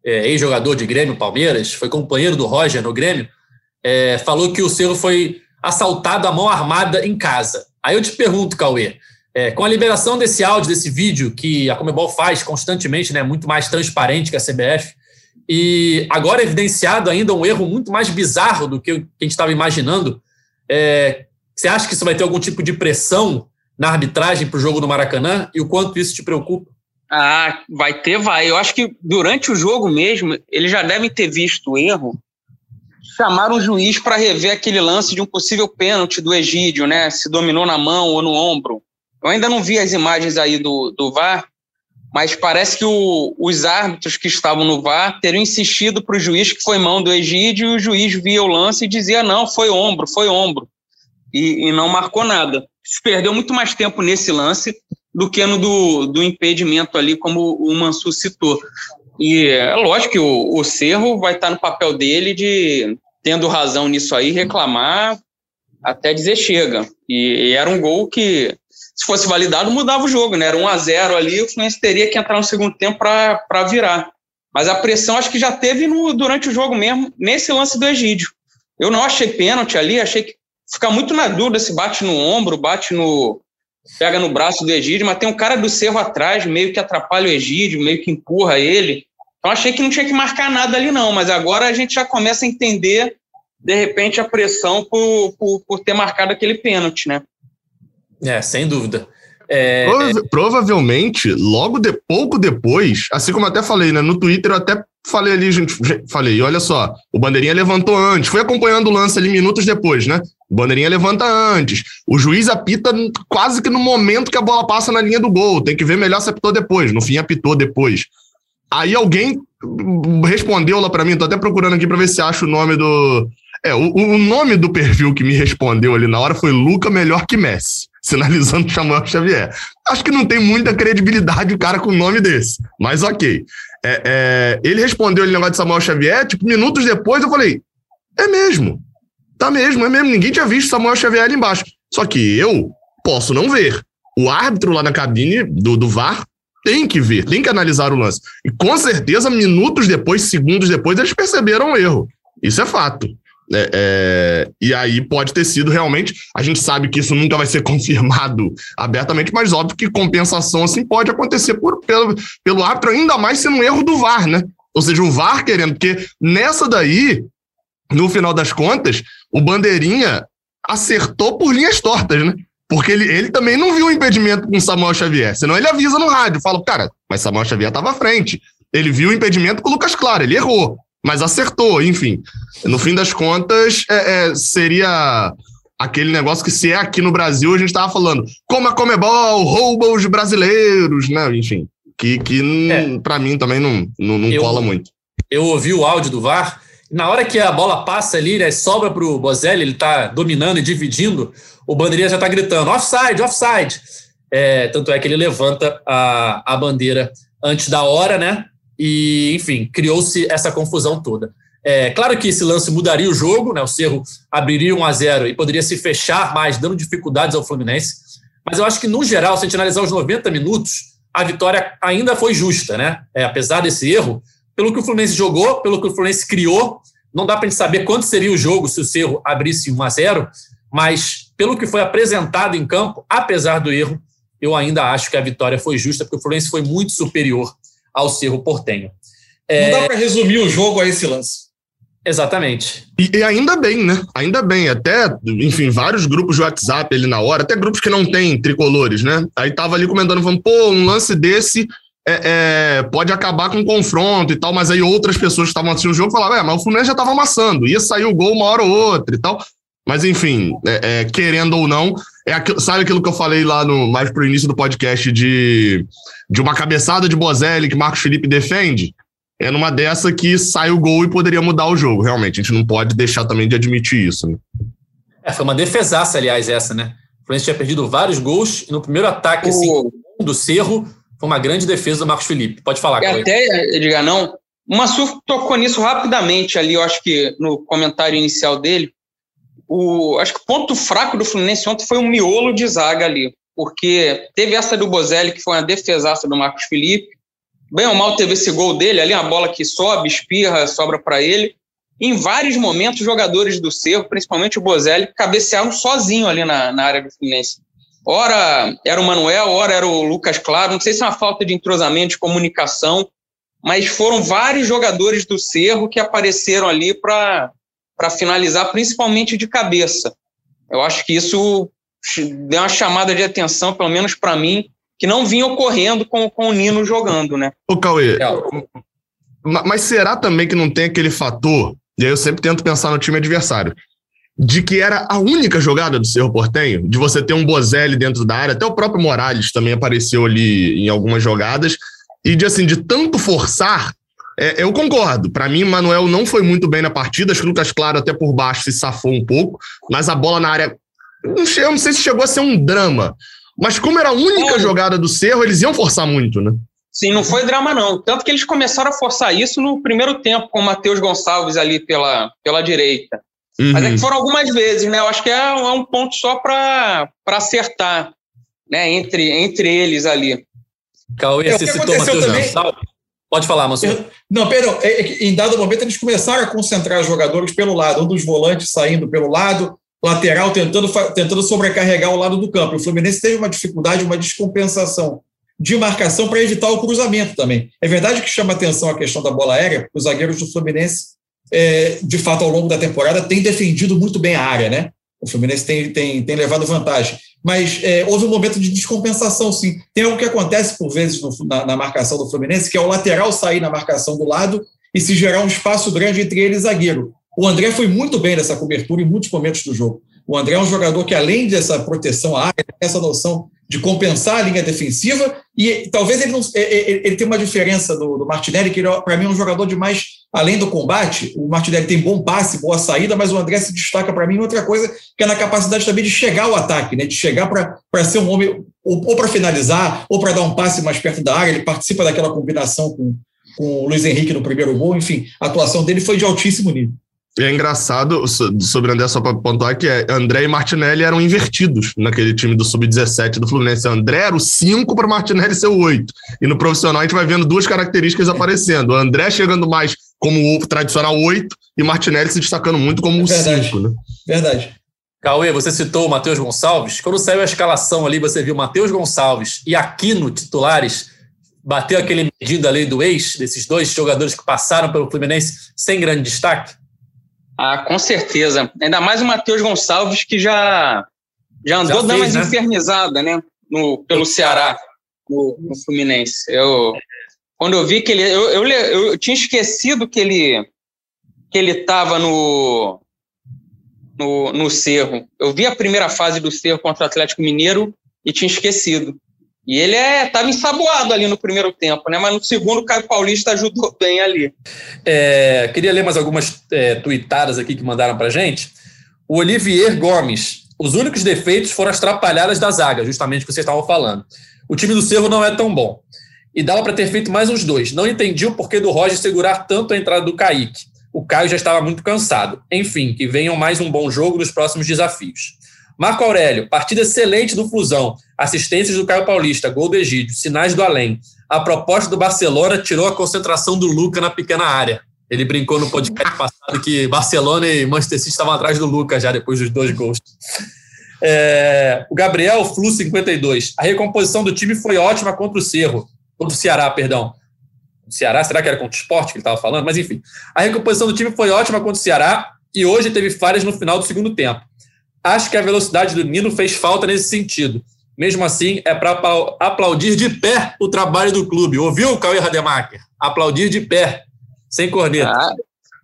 é, ex-jogador de Grêmio Palmeiras, foi companheiro do Roger no Grêmio, é, falou que o Cerro foi assaltado à mão armada em casa. Aí eu te pergunto, Cauê, é, com a liberação desse áudio, desse vídeo, que a Comebol faz constantemente, né, muito mais transparente que a CBF, e agora evidenciado ainda um erro muito mais bizarro do que a gente estava imaginando, é, você acha que isso vai ter algum tipo de pressão na arbitragem para o jogo do Maracanã e o quanto isso te preocupa? Ah, vai ter, vai. Eu acho que durante o jogo mesmo, eles já devem ter visto o erro. Chamaram o juiz para rever aquele lance de um possível pênalti do Egídio, né? Se dominou na mão ou no ombro. Eu ainda não vi as imagens aí do, do VAR, mas parece que o, os árbitros que estavam no VAR teriam insistido para o juiz que foi mão do Egídio e o juiz via o lance e dizia: não, foi ombro, foi ombro. E, e não marcou nada. Se perdeu muito mais tempo nesse lance do que no do, do impedimento ali, como o Mansur citou. E é lógico que o, o Cerro vai estar no papel dele de, tendo razão nisso aí, reclamar até dizer chega. E, e era um gol que, se fosse validado, mudava o jogo, né? Era 1 a 0 ali, o Fluminense teria que entrar no segundo tempo para virar. Mas a pressão acho que já teve no, durante o jogo mesmo, nesse lance do Egídio. Eu não achei pênalti ali, achei que fica muito na dúvida se bate no ombro, bate no, pega no braço do Egídio, mas tem um cara do Cerro atrás, meio que atrapalha o Egídio, meio que empurra ele. Então achei que não tinha que marcar nada ali, não, mas agora a gente já começa a entender, de repente, a pressão por, por, por ter marcado aquele pênalti, né? É, sem dúvida. É... Prova provavelmente, logo de pouco depois, assim como até falei, né? No Twitter eu até falei ali, gente, falei, olha só, o Bandeirinha levantou antes, foi acompanhando o lance ali minutos depois, né? O Bandeirinha levanta antes. O juiz apita quase que no momento que a bola passa na linha do gol. Tem que ver melhor se apitou depois. No fim, apitou depois. Aí alguém respondeu lá para mim, tô até procurando aqui para ver se acha o nome do. É, o, o, nome do perfil que me respondeu ali na hora foi Luca melhor que Messi, sinalizando Samuel Xavier. Acho que não tem muita credibilidade o cara com um nome desse, mas ok. É, é, ele respondeu ali no negócio de Samuel Xavier, tipo, minutos depois eu falei, é mesmo. Tá mesmo, é mesmo. Ninguém tinha visto Samuel Xavier ali embaixo. Só que eu posso não ver. O árbitro lá na cabine do, do VAR tem que ver, tem que analisar o lance. E com certeza, minutos depois, segundos depois, eles perceberam o erro. Isso é fato. É, é, e aí pode ter sido realmente. A gente sabe que isso nunca vai ser [laughs] confirmado abertamente, mas óbvio que compensação assim pode acontecer por, pelo, pelo árbitro, ainda mais sendo um erro do VAR, né? Ou seja, o VAR querendo, porque nessa daí, no final das contas, o Bandeirinha acertou por linhas tortas, né? Porque ele, ele também não viu o impedimento com o Samuel Xavier. Senão ele avisa no rádio, fala, cara, mas Samuel Xavier estava à frente. Ele viu o impedimento com o Lucas Claro, ele errou, mas acertou, enfim. No fim das contas, é, é, seria aquele negócio que se é aqui no Brasil, a gente estava falando, como a Comebol, rouba os brasileiros, né? Enfim, que, que é. para mim também não, não, não eu, cola muito. Eu ouvi o áudio do VAR, na hora que a bola passa ali, né, sobra para o Bozelli, ele está dominando e dividindo, o bandeirinha já está gritando offside, offside. É, tanto é que ele levanta a, a bandeira antes da hora, né? E, enfim, criou-se essa confusão toda. É, claro que esse lance mudaria o jogo, né? O Cerro abriria 1 a 0 e poderia se fechar mais, dando dificuldades ao Fluminense. Mas eu acho que, no geral, se a gente analisar os 90 minutos, a vitória ainda foi justa, né? É, apesar desse erro, pelo que o Fluminense jogou, pelo que o Fluminense criou, não dá para a gente saber quanto seria o jogo se o Cerro abrisse 1 a 0 mas pelo que foi apresentado em campo, apesar do erro, eu ainda acho que a vitória foi justa, porque o Fluminense foi muito superior ao Cerro Portenho. É... Não dá para resumir o jogo a esse lance. Exatamente. E, e, ainda bem, né? Ainda bem. Até, enfim, vários grupos de WhatsApp ali na hora, até grupos que não têm tricolores, né? Aí tava ali comentando, falando, pô, um lance desse é, é, pode acabar com um confronto e tal, mas aí outras pessoas que estavam assistindo o jogo falavam, é, mas o Fluminense já estava amassando, ia sair o gol uma hora ou outra e tal. Mas enfim, é, é, querendo ou não, é aquilo, sabe aquilo que eu falei lá no mais pro início do podcast de, de uma cabeçada de Bozelli que Marcos Felipe defende? É numa dessa que sai o gol e poderia mudar o jogo, realmente. A gente não pode deixar também de admitir isso. Né? É, foi uma defesaça, aliás, essa, né? O Fluminense tinha perdido vários gols e no primeiro ataque assim, do Cerro foi uma grande defesa do Marcos Felipe. Pode falar, E até, Edgar, não. O Massuf tocou nisso rapidamente ali, eu acho que no comentário inicial dele o, acho que o ponto fraco do Fluminense ontem foi o miolo de zaga ali, porque teve essa do Bozelli, que foi uma defesaça do Marcos Felipe, bem ou mal teve esse gol dele, ali uma bola que sobe, espirra, sobra para ele. Em vários momentos, jogadores do Cerro, principalmente o Bozelli, cabecearam sozinho ali na, na área do Fluminense. Ora era o Manuel, ora era o Lucas Claro, não sei se é uma falta de entrosamento, de comunicação, mas foram vários jogadores do Cerro que apareceram ali para para finalizar, principalmente de cabeça. Eu acho que isso deu uma chamada de atenção, pelo menos para mim, que não vinha ocorrendo com, com o Nino jogando, né? Ô, Cauê, é. mas será também que não tem aquele fator, e aí eu sempre tento pensar no time adversário, de que era a única jogada do Cerro Portenho, de você ter um Bozelli dentro da área, até o próprio Morales também apareceu ali em algumas jogadas, e de assim, de tanto forçar, é, eu concordo. Para mim, Manuel não foi muito bem na partida. Acho que o Lucas Claro, até por baixo, se safou um pouco. Mas a bola na área. Não sei, eu não sei se chegou a ser um drama. Mas como era a única é. jogada do Cerro, eles iam forçar muito, né? Sim, não foi drama, não. Tanto que eles começaram a forçar isso no primeiro tempo, com o Matheus Gonçalves ali pela, pela direita. Uhum. Mas é que foram algumas vezes, né? Eu acho que é, é um ponto só para acertar, né? Entre, entre eles ali. Cauê, é, você citou Matheus Gonçalves. Pode falar, Mansur. Não, perdão. É, é em dado momento, eles começaram a concentrar os jogadores pelo lado, um dos volantes saindo pelo lado, lateral tentando, tentando sobrecarregar o lado do campo. O Fluminense teve uma dificuldade, uma descompensação de marcação para evitar o cruzamento também. É verdade que chama atenção a questão da bola aérea. Os zagueiros do Fluminense, é, de fato, ao longo da temporada, têm defendido muito bem a área, né? O Fluminense tem, tem, tem levado vantagem mas é, houve um momento de descompensação, sim. Tem algo que acontece, por vezes, no, na, na, marcação do Fluminense, que é o lateral sair na marcação do lado e se gerar um espaço grande entre ele e zagueiro. O André foi muito bem nessa cobertura em muitos momentos do jogo. O André é um jogador que, além dessa proteção à área, tem essa noção de compensar a linha defensiva e talvez ele, não, ele, ele tenha uma diferença do, do Martinelli, que para mim é um jogador de mais, além do combate, o Martinelli tem bom passe, boa saída, mas o André se destaca para mim em outra coisa, que é na capacidade também de chegar ao ataque, né, de chegar para ser um homem, ou, ou para finalizar, ou para dar um passe mais perto da área, ele participa daquela combinação com, com o Luiz Henrique no primeiro gol, enfim, a atuação dele foi de altíssimo nível. é engraçado sobre André, só para pontuar, que é, André e Martinelli eram invertidos naquele time do Sub-17 do Fluminense. André era o 5 para Martinelli ser o 8. E no profissional a gente vai vendo duas características aparecendo. O André chegando mais como o tradicional 8 e Martinelli se destacando muito como o 5. Né? Verdade. Cauê, você citou o Matheus Gonçalves. Quando saiu a escalação ali, você viu Matheus Gonçalves e Aquino titulares. Bateu aquele medinho da lei do ex, desses dois jogadores que passaram pelo Fluminense sem grande destaque? Ah, com certeza. Ainda mais o Matheus Gonçalves, que já, já andou já dando umas né? infernizadas, né? No, pelo Ceará, no, no, Fluminense. Eu, quando eu vi que ele. Eu, eu, eu tinha esquecido que ele que ele estava no, no, no Cerro. Eu vi a primeira fase do Cerro contra o Atlético Mineiro e tinha esquecido. E ele estava é, ensaboado ali no primeiro tempo, né? Mas no segundo o Caio Paulista ajudou [laughs] bem ali. É, queria ler mais algumas é, tuitadas aqui que mandaram para gente. O Olivier Gomes. Os únicos defeitos foram as trapalhadas da zaga, justamente o que vocês estavam falando. O time do Cerro não é tão bom. E dava para ter feito mais uns dois. Não entendi o porquê do Roger segurar tanto a entrada do Kaique. O Caio já estava muito cansado. Enfim, que venham mais um bom jogo nos próximos desafios. Marco Aurélio, partida excelente do Flusão. Assistências do Caio Paulista, gol do Egídio, sinais do além. A proposta do Barcelona tirou a concentração do Luca na pequena área. Ele brincou no podcast [laughs] passado que Barcelona e Manchester City estavam atrás do Luca já depois dos dois gols. É, o Gabriel Flu 52. A recomposição do time foi ótima contra o Cerro, contra o Ceará, perdão. O Ceará, será que era contra o esporte que ele estava falando? Mas enfim. A recomposição do time foi ótima contra o Ceará e hoje teve falhas no final do segundo tempo. Acho que a velocidade do Nino fez falta nesse sentido. Mesmo assim, é para aplaudir de pé o trabalho do clube. Ouviu, Cauê Rademacher? Aplaudir de pé, sem corneta.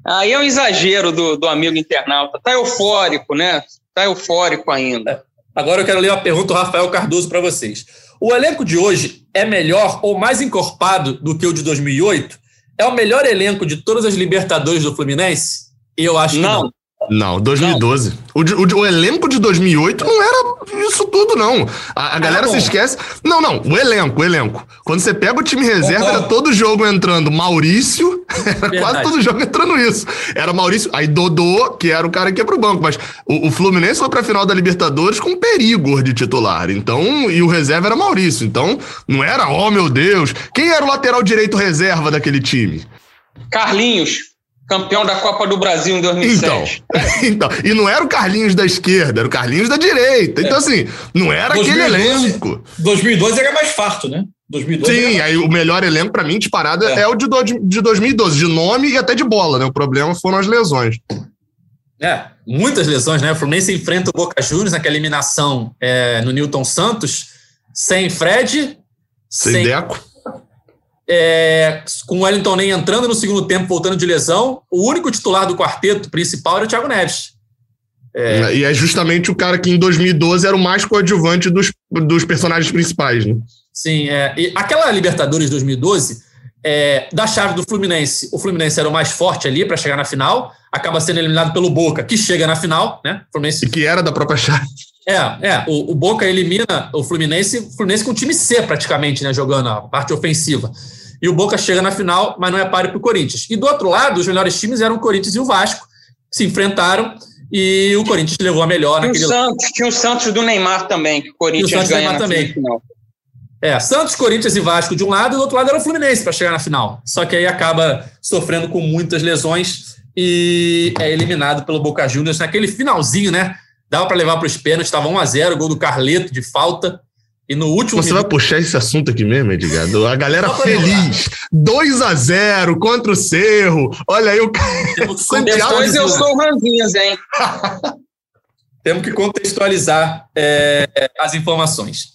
Ah, aí é um exagero do, do amigo internauta. Tá eufórico, né? Tá eufórico ainda. É. Agora eu quero ler uma pergunta do Rafael Cardoso para vocês. O elenco de hoje é melhor ou mais encorpado do que o de 2008? É o melhor elenco de todas as Libertadores do Fluminense? Eu acho não. que não. Não, 2012. Não. O, o, o, elenco de 2008 não era isso tudo, não. A, a galera se esquece. Não, não, o elenco, o elenco. Quando você pega o time reserva, era todo jogo entrando Maurício, [laughs] era Verdade. quase todo jogo entrando isso. Era Maurício, aí Dodô, que era o cara que ia pro banco. Mas o, o Fluminense foi pra final da Libertadores com perigo de titular. Então, e o reserva era Maurício. Então, não era, oh meu Deus. Quem era o lateral direito reserva daquele time? Carlinhos campeão da Copa do Brasil em 2007. Então, [laughs] então, e não era o Carlinhos da esquerda, era o Carlinhos da direita. Então, assim, não era 2012, aquele elenco. 2012 era mais farto, né? 2012 Sim, aí o melhor elenco, para mim, disparada, é. é o de, do, de 2012, de nome e até de bola, né? O problema foram as lesões. É, muitas lesões, né? O Fluminense enfrenta o Boca Juniors naquela eliminação é, no Newton Santos, sem Fred, sem, sem Deco é, com o Wellington nem entrando no segundo tempo, voltando de lesão, o único titular do quarteto principal era o Thiago Neves. É, e é justamente o cara que em 2012 era o mais coadjuvante dos, dos personagens principais. Né? Sim, é, e aquela Libertadores 2012, é, da chave do Fluminense, o Fluminense era o mais forte ali para chegar na final, acaba sendo eliminado pelo Boca, que chega na final, né? Fluminense... E que era da própria chave. É, é. O, o, Boca elimina o Fluminense, o Fluminense com o time C praticamente, né? Jogando a parte ofensiva. E o Boca chega na final, mas não é páreo para o Corinthians. E do outro lado, os melhores times eram o Corinthians e o Vasco, se enfrentaram e o Corinthians levou a melhor tinha naquele... O Santos, tinha o Santos do Neymar também, que o Corinthians ganha Neymar também. final. É, Santos, Corinthians e Vasco de um lado, e do outro lado era o Fluminense para chegar na final. Só que aí acaba sofrendo com muitas lesões e é eliminado pelo Boca Juniors naquele finalzinho, né? Dava para levar para os pênaltis, estava 1 a 0 gol do Carleto de falta. E no último. Você minuto... vai puxar esse assunto aqui mesmo, Edgar? A galera feliz. 2 a 0 contra o Cerro. Olha aí o Depois eu sou Ranzinhas, hein? [laughs] Temos que contextualizar é, as informações.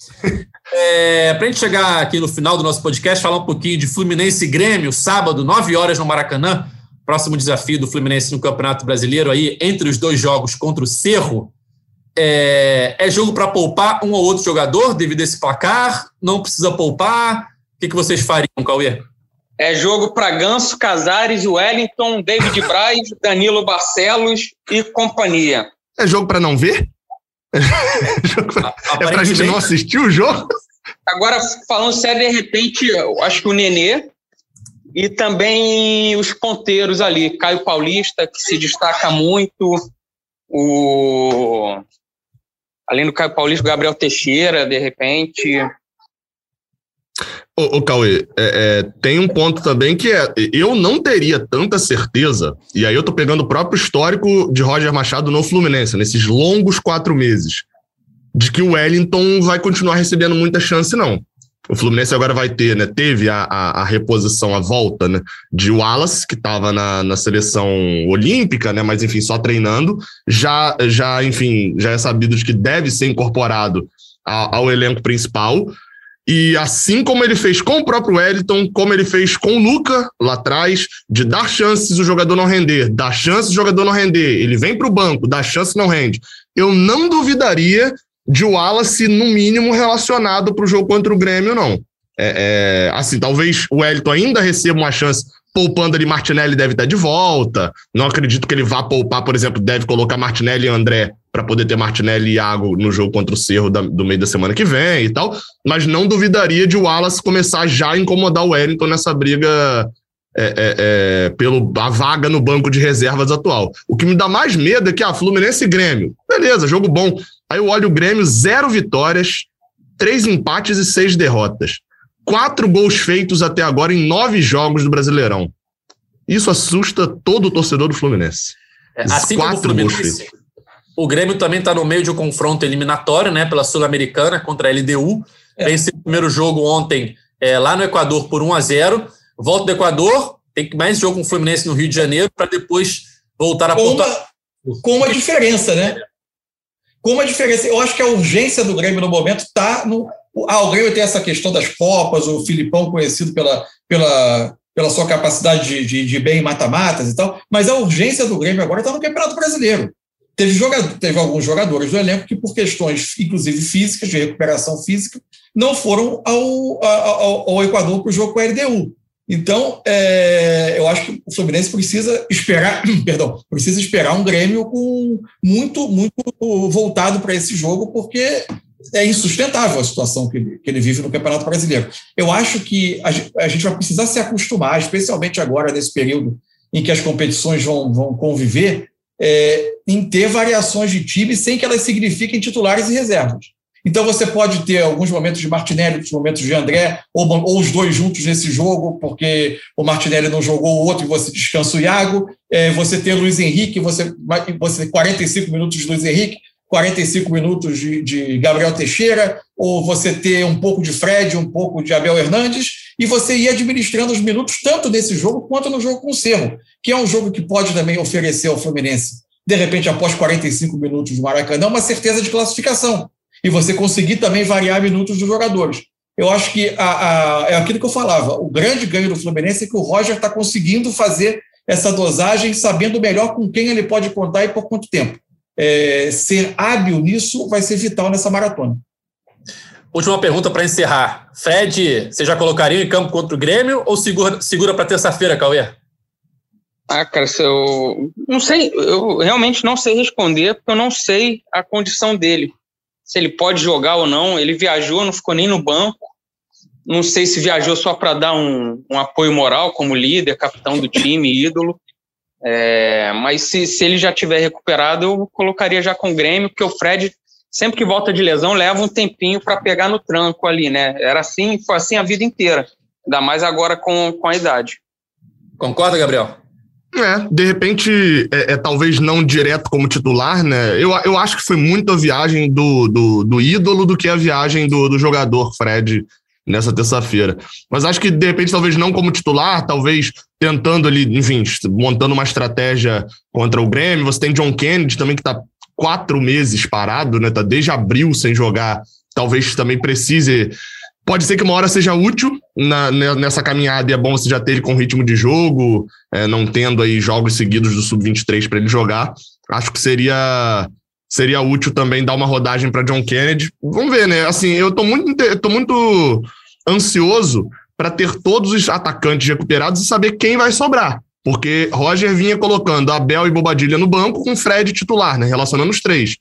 É, Para a gente chegar aqui no final do nosso podcast, falar um pouquinho de Fluminense e Grêmio, sábado, 9 horas no Maracanã. Próximo desafio do Fluminense no Campeonato Brasileiro, aí entre os dois jogos contra o Cerro é, é jogo para poupar um ou outro jogador devido a esse placar? Não precisa poupar? O que, que vocês fariam, Cauê? É jogo para Ganso, Casares, Wellington, David Braz, Danilo Barcelos e companhia. É jogo para não ver? É para a gente não assistir o jogo? Agora, falando sério, de repente, eu acho que o Nenê E também os ponteiros ali, Caio Paulista, que se destaca muito, o além do Caio Paulista, Gabriel Teixeira, de repente. Ô, ô Cauê, é, é, tem um ponto também que é, eu não teria tanta certeza, e aí eu tô pegando o próprio histórico de Roger Machado no Fluminense, nesses longos quatro meses, de que o Wellington vai continuar recebendo muita chance, não. O Fluminense agora vai ter, né? Teve a, a, a reposição, a volta, né? De Wallace, que estava na, na seleção olímpica, né? Mas, enfim, só treinando. Já, já enfim, já é sabido de que deve ser incorporado a, ao elenco principal. E assim como ele fez com o próprio Wellington, como ele fez com o Luca lá atrás, de dar chances o jogador não render, dar chances o jogador não render, ele vem para o banco, dá chance não rende. Eu não duvidaria de Wallace, no mínimo, relacionado para o jogo contra o Grêmio, não. É, é, assim, talvez o Wellington ainda receba uma chance poupando ali Martinelli deve estar de volta. Não acredito que ele vá poupar, por exemplo, deve colocar Martinelli e André para poder ter Martinelli e Iago no jogo contra o Cerro da, do meio da semana que vem e tal. Mas não duvidaria de o Wallace começar já a incomodar o Wellington nessa briga é, é, é, pelo a vaga no banco de reservas atual. O que me dá mais medo é que a ah, Fluminense e Grêmio, beleza, jogo bom. Aí eu olho o Grêmio, zero vitórias, três empates e seis derrotas. Quatro gols feitos até agora em nove jogos do Brasileirão. Isso assusta todo o torcedor do Fluminense. É, assim como o Fluminense, o Grêmio também está no meio de um confronto eliminatório, né, pela Sul-Americana contra a LDU. É. Vence o primeiro jogo ontem é, lá no Equador por 1 a 0 Volta do Equador, tem mais jogo com o Fluminense no Rio de Janeiro para depois voltar a com uma, com uma diferença, né? Com uma diferença. Eu acho que a urgência do Grêmio no momento está no. Ah, o Grêmio tem essa questão das Copas, o Filipão conhecido pela, pela, pela sua capacidade de, de, de bem mata-matas e tal, mas a urgência do Grêmio agora está no Campeonato Brasileiro. Teve, jogador, teve alguns jogadores do elenco que, por questões, inclusive físicas, de recuperação física, não foram ao, ao, ao Equador para o jogo com a LDU. Então, é, eu acho que o Fluminense precisa esperar, [clears throat] perdão, precisa esperar um Grêmio com muito, muito voltado para esse jogo, porque é insustentável a situação que ele, que ele vive no Campeonato Brasileiro. Eu acho que a, a gente vai precisar se acostumar, especialmente agora nesse período em que as competições vão, vão conviver, é, em ter variações de time sem que elas signifiquem titulares e reservas. Então você pode ter alguns momentos de Martinelli, alguns momentos de André, ou, ou, os dois juntos nesse jogo, porque o Martinelli não jogou o outro e você descansa o Iago. É, você tem Luiz Henrique, você, você 45 minutos de Luiz Henrique, 45 minutos de, de, Gabriel Teixeira, ou você ter um pouco de Fred, um pouco de Abel Hernandes, e você ir administrando os minutos tanto nesse jogo quanto no jogo com o Cerro, que é um jogo que pode também oferecer ao Fluminense, de repente, após 45 minutos de Maracanã, uma certeza de classificação e você conseguir também variar minutos dos jogadores. Eu acho que a, a, é aquilo que eu falava. O grande ganho do Fluminense é que o Roger está conseguindo fazer essa dosagem, sabendo melhor com quem ele pode contar e por quanto tempo. É, ser hábil nisso vai ser vital nessa maratona. Última pergunta para encerrar. Fred, você já colocaria em campo contra o Grêmio ou segura, segura para terça-feira, Cauê? Ah, cara, eu não sei, eu realmente não sei responder, porque eu não sei a condição dele se ele pode jogar ou não. Ele viajou, não ficou nem no banco. Não sei se viajou só para dar um, um, apoio moral como líder, capitão do time, ídolo. É, mas se, se ele já tiver recuperado, eu colocaria já com o Grêmio, porque o Fred, sempre que volta de lesão, leva um tempinho para pegar no tranco ali, né? Era assim, foi assim a vida inteira. Ainda mais agora com, com a idade. Concorda, Gabriel? É, de repente, é, é, talvez não direto como titular, né? Eu, eu acho que foi muito a viagem do, do, do ídolo do que a viagem do, do jogador, Fred, nessa terça-feira. Mas acho que, de repente, talvez não como titular, talvez tentando ali, enfim, montando uma estratégia contra o Grêmio. Você tem John Kennedy também, que está quatro meses parado, né? Tá desde abril sem jogar. Talvez também precise Pode ser que uma hora seja útil na, nessa caminhada e é bom você já ter ele com ritmo de jogo, é, não tendo aí jogos seguidos do Sub-23 para ele jogar. Acho que seria seria útil também dar uma rodagem para John Kennedy. Vamos ver, né? Assim, eu tô muito, tô muito ansioso para ter todos os atacantes recuperados e saber quem vai sobrar. Porque Roger vinha colocando Abel e Bobadilha no banco com Fred titular, né? Relacionando os três.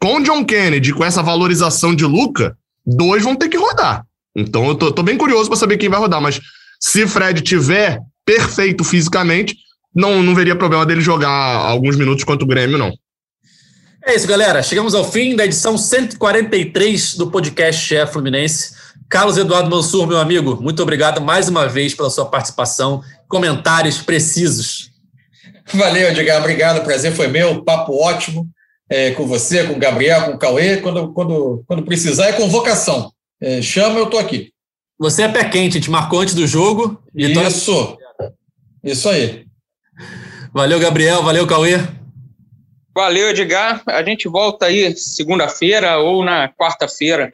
Com John Kennedy, com essa valorização de Luca, dois vão ter que rodar. Então eu tô, tô bem curioso para saber quem vai rodar, mas se Fred tiver perfeito fisicamente, não, não veria problema dele jogar alguns minutos contra o Grêmio, não. É isso, galera. Chegamos ao fim da edição 143 do podcast Chefe Fluminense. Carlos Eduardo Mansur, meu amigo, muito obrigado mais uma vez pela sua participação, comentários precisos. Valeu, Edgar, obrigado, o prazer foi meu, papo ótimo é, com você, com o Gabriel, com o Cauê, quando, quando, quando precisar é convocação. É, chama, eu tô aqui. Você é pé quente, a gente marcou antes do jogo. Isso, isso aí. Valeu, Gabriel, valeu, Cauê. Valeu, Edgar. A gente volta aí segunda-feira ou na quarta-feira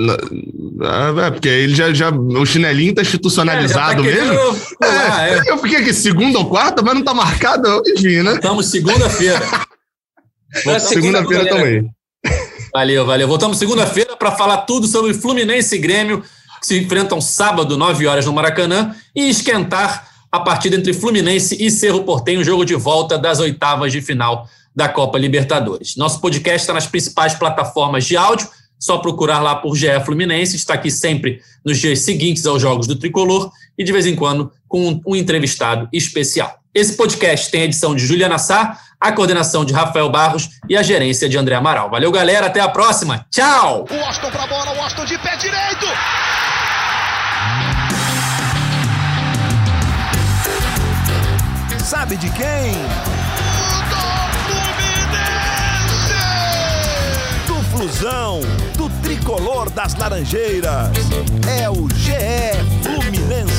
é, porque ele já, já. O chinelinho tá institucionalizado é, tá mesmo. Pular, é, é. Eu fiquei aqui segunda ou quarta, mas não tá marcado, enfim, né? Estamos segunda-feira. [laughs] segunda-feira também. Valeu, valeu. Voltamos segunda-feira para falar tudo sobre Fluminense e Grêmio, que se enfrentam sábado, 9 horas no Maracanã, e esquentar a partida entre Fluminense e Cerro Portenho, jogo de volta das oitavas de final da Copa Libertadores. Nosso podcast está nas principais plataformas de áudio só procurar lá por GE Fluminense, está aqui sempre nos dias seguintes aos Jogos do Tricolor e de vez em quando com um entrevistado especial. Esse podcast tem a edição de Juliana Sá, a coordenação de Rafael Barros e a gerência de André Amaral. Valeu, galera, até a próxima. Tchau! O Austin pra bola, o Austin de pé direito! Sabe de quem? Do Fluminense! Do Flusão! tricolor das Laranjeiras. É o GE Fluminense.